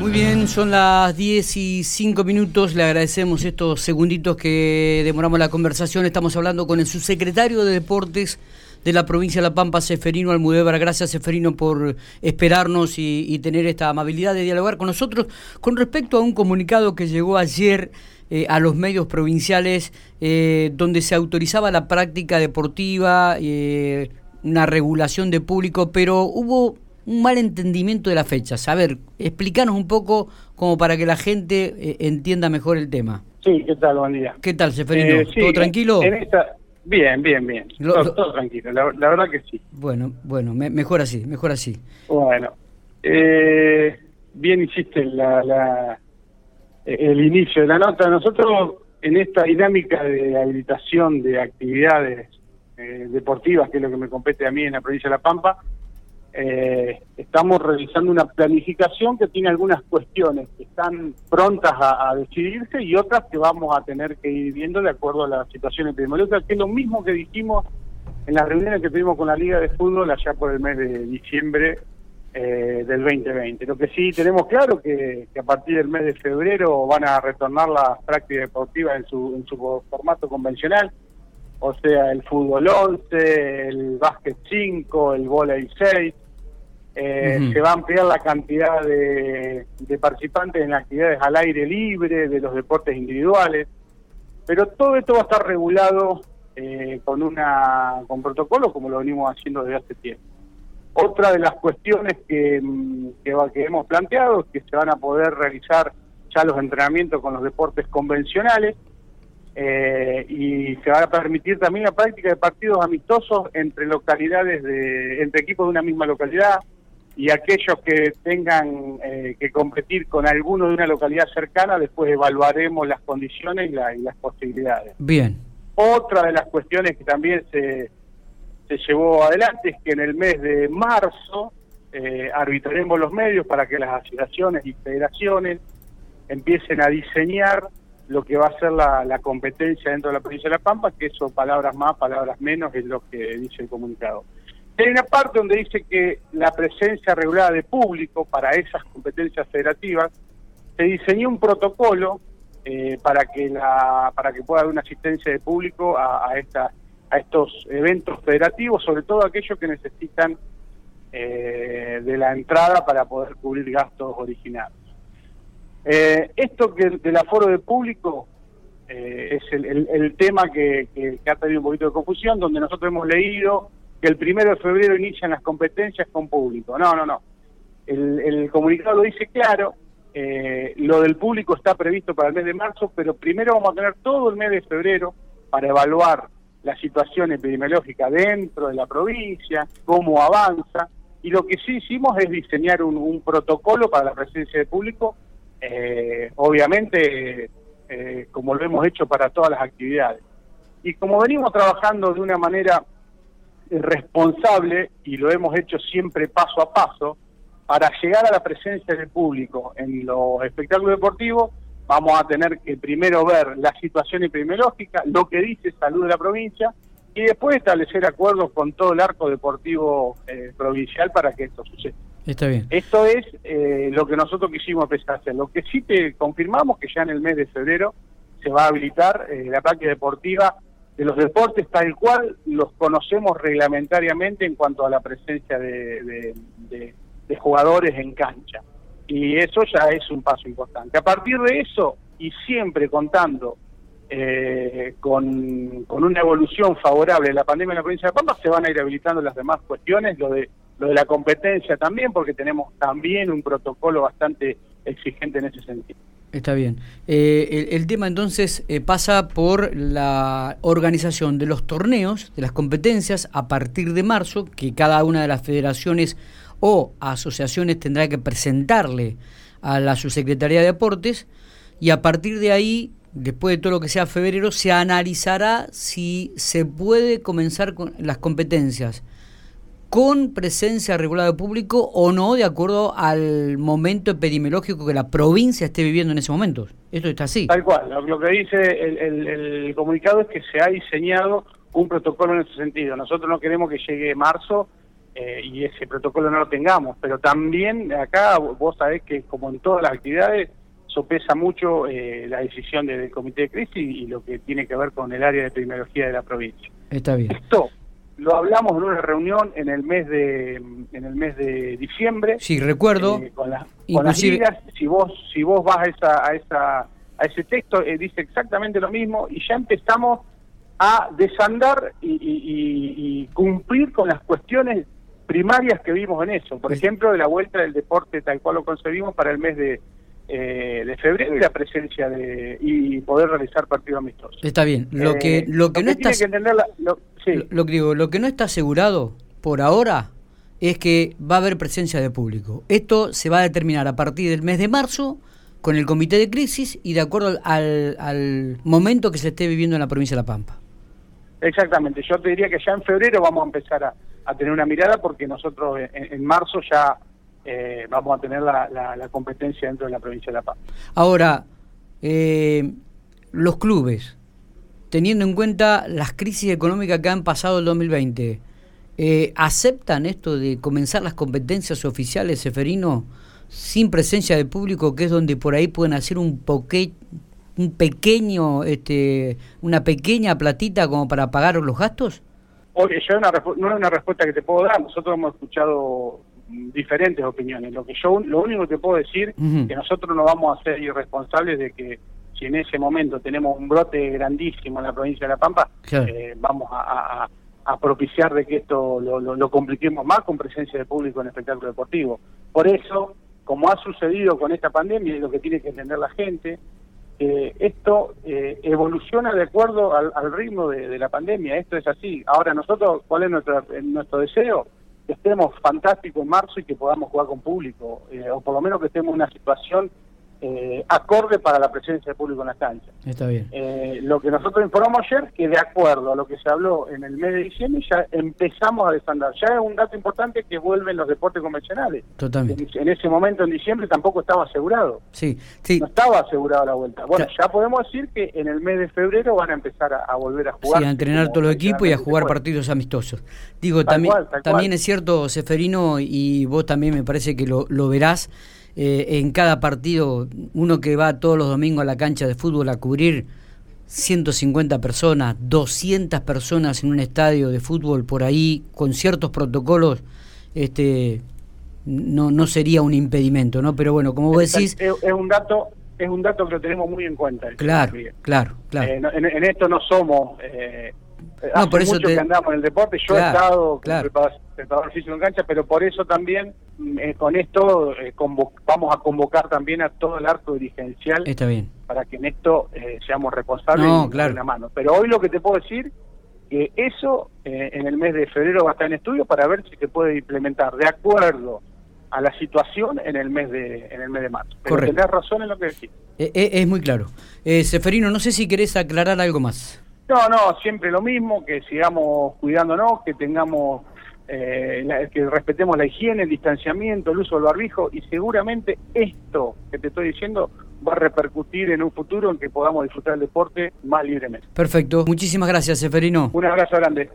Muy bien, son las 10 y 5 minutos. Le agradecemos estos segunditos que demoramos la conversación. Estamos hablando con el subsecretario de Deportes de la provincia de La Pampa, Seferino Almudévar. Gracias, Seferino, por esperarnos y, tener esta amabilidad de dialogar con nosotros. Con respecto a un comunicado que llegó ayer eh, a los medios provinciales, eh, donde se autorizaba la práctica deportiva, eh, una regulación de público, pero hubo un mal entendimiento de las fechas. A ver, explícanos un poco como para que la gente eh, entienda mejor el tema. Sí, ¿qué tal? Buen día. ¿Qué tal, Seferino? Eh, ¿Todo tranquilo? Bien, bien, bien. todo, tranquilo, la, verdad que sí. Bueno, bueno, mejor así, mejor así. Bueno, eh, bien hiciste la, el inicio de la nota. Nosotros en esta dinámica de habilitación de actividades deportivas, que es lo que me compete a mí en la provincia de La Pampa, eh, estamos realizando una planificación que tiene algunas cuestiones que están prontas a, decidirse y otras que vamos a tener que ir viendo de acuerdo a la situación epidemiológica, que es lo mismo que dijimos en las reuniones que tuvimos con la Liga de Fútbol allá por el mes de diciembre eh, del 2020. Lo que sí tenemos claro que, que a partir del mes de febrero van a retornar las prácticas deportivas en su, formato convencional o sea, el fútbol 11, el básquet 5, el volei 6, eh, Se va a ampliar la cantidad de, participantes en actividades al aire libre, de los deportes individuales, pero todo esto va a estar regulado eh, con una con protocolo como lo venimos haciendo desde hace tiempo. Otra de las cuestiones que, mm, que, que hemos planteado es que se van a poder realizar ya los entrenamientos con los deportes convencionales, eh, y se va a permitir también la práctica de partidos amistosos entre localidades de entre equipos de una misma localidad y aquellos que tengan eh, que competir con alguno de una localidad cercana, después evaluaremos las condiciones y, las posibilidades. Bien. Otra de las cuestiones que también se, se llevó adelante es que en el mes de marzo eh, arbitraremos los medios para que las asociaciones y federaciones empiecen a diseñar lo que va a ser la, competencia dentro de la provincia de La Pampa, que eso, palabras más, palabras menos, es lo que dice el comunicado. Hay una parte donde dice que la presencia regulada de público para esas competencias federativas se diseñó un protocolo eh, para que la para que pueda haber una asistencia de público a, a, a estos eventos federativos, sobre todo aquellos que necesitan eh, de la entrada para poder cubrir gastos originales. Eh, esto que del aforo de público eh, es el, tema que, ha tenido un poquito de confusión, donde nosotros hemos leído que el primero de febrero inician las competencias con público. No, no, no. El, comunicado lo dice claro, eh, lo del público está previsto para el mes de marzo, pero primero vamos a tener todo el mes de febrero para evaluar la situación epidemiológica dentro de la provincia, cómo avanza, y lo que sí hicimos es diseñar un protocolo para la presencia de público eh, obviamente eh, como lo hemos hecho para todas las actividades. Y como venimos trabajando de una manera responsable y lo hemos hecho siempre paso a paso, para llegar a la presencia del público en los espectáculos deportivos, vamos a tener que primero ver la situación epidemiológica, lo que dice Salud de la provincia, y después establecer acuerdos con todo el arco deportivo eh, provincial para que esto suceda. Está bien. Esto es eh, lo que nosotros quisimos empezar a hacer. Lo que sí te confirmamos que ya en el mes de febrero se va a habilitar eh, la práctica deportiva de los deportes tal cual los conocemos reglamentariamente en cuanto a la presencia de, jugadores en cancha. Y eso ya es un paso importante. A partir de eso, y siempre contando eh, con, con, una evolución favorable de la pandemia en la provincia de Pampa, se van a ir habilitando las demás cuestiones, lo de lo de la competencia también, porque tenemos también un protocolo bastante exigente en ese sentido. Está bien. Eh, el, tema entonces eh, pasa por la organización de los torneos, de las competencias, a partir de marzo, que cada una de las federaciones o asociaciones tendrá que presentarle a la subsecretaría de Deportes, y a partir de ahí, después de todo lo que sea febrero, se analizará si se puede comenzar con las competencias con presencia regulada de público o no, de acuerdo al momento epidemiológico que la provincia esté viviendo en ese momento. Esto está así. Tal cual. Lo que dice el, comunicado es que se ha diseñado un protocolo en ese sentido. Nosotros no queremos que llegue marzo eh, y ese protocolo no lo tengamos. Pero también acá vos sabés que como en todas las actividades sopesa mucho eh, la decisión del comité de crisis y lo que tiene que ver con el área de epidemiología de la provincia. Está bien. Esto lo hablamos en una reunión en el mes de en el mes de diciembre. Sí, recuerdo. Eh, con, las ligas, si vos si vos vas a esa a esa a ese texto eh, dice exactamente lo mismo y ya empezamos a desandar y, y, cumplir con las cuestiones primarias que vimos en eso. Por ejemplo, de la vuelta del deporte tal cual lo concebimos para el mes de eh, de febrero y la presencia de y poder realizar partidos amistosos. Está bien. Lo que eh, lo que no está lo, que digo, lo que no está asegurado por ahora es que va a haber presencia de público. Esto se va a determinar a partir del mes de marzo con el comité de crisis y de acuerdo al, al momento que se esté viviendo en la provincia de La Pampa. Exactamente, yo te diría que ya en febrero vamos a empezar a, a tener una mirada porque nosotros en marzo ya eh, vamos a tener la, la, competencia dentro de la provincia de La Paz. Ahora, eh, los clubes, teniendo en cuenta las crisis económicas que han pasado el 2020, eh, ¿aceptan esto de comenzar las competencias oficiales, Seferino, sin presencia de público, que es donde por ahí pueden hacer un un pequeño, este, una pequeña platita como para pagar los gastos? Oye, yo no es una respuesta que te puedo dar. Nosotros hemos escuchado diferentes opiniones. Lo que yo, lo único que puedo decir es que nosotros no vamos a ser irresponsables de que si en ese momento tenemos un brote grandísimo en la provincia de La Pampa, eh, vamos a, propiciar de que esto lo, lo, compliquemos más con presencia de público en el espectáculo deportivo. Por eso, como ha sucedido con esta pandemia, y lo que tiene que entender la gente, eh, esto eh, evoluciona de acuerdo al, ritmo de, de, la pandemia, esto es así. Ahora nosotros, ¿cuál es nuestro, nuestro deseo? que estemos fantásticos en marzo y que podamos jugar con público, eh, o por lo menos que estemos en una situación eh, acorde para la presencia de público en las canchas. Está bien. Eh, lo que nosotros informamos ayer, que de acuerdo a lo que se habló en el mes de diciembre, ya empezamos a desandar. Ya es un dato importante que vuelven los deportes convencionales. Totalmente. En, ese momento, en diciembre, tampoco estaba asegurado. Sí, sí. No estaba asegurada la vuelta. Bueno, ya podemos decir que en el mes de febrero van a empezar a, volver a jugar. Sí, a entrenar todos los equipos y a jugar partidos amistosos. Digo, también, también es cierto, Seferino, y vos también me parece que lo, lo verás eh, en cada partido, uno que va todos los domingos a la cancha de fútbol a cubrir 150 personas, 200 personas en un estadio de fútbol por ahí, con ciertos protocolos, este no, no sería un impedimento, ¿no? Pero bueno, como vos decís... Es, un dato es un dato que lo tenemos muy en cuenta. Claro, claro, claro. Eh, en, esto no somos... Eh, no, por eso mucho que andamos en el deporte, yo he estado claro. preparador, físico en cancha, pero por eso también eh, con esto eh, vamos a convocar también a todo el arco dirigencial Está bien. para que en esto eh, seamos responsables no, claro. la mano. Pero hoy lo que te puedo decir que eso en el mes de febrero va a estar en estudio para ver si se puede implementar de acuerdo a la situación en el mes de en el mes de marzo. Pero tenés razón en lo que decís. es muy claro. Seferino, no sé si querés aclarar algo más. No, no, siempre lo mismo, que sigamos cuidándonos, que tengamos, eh, que respetemos la higiene, el distanciamiento, el uso del barbijo y seguramente esto que te estoy diciendo va a repercutir en un futuro en que podamos disfrutar el deporte más libremente. Perfecto, muchísimas gracias, Seferino. Un abrazo grande.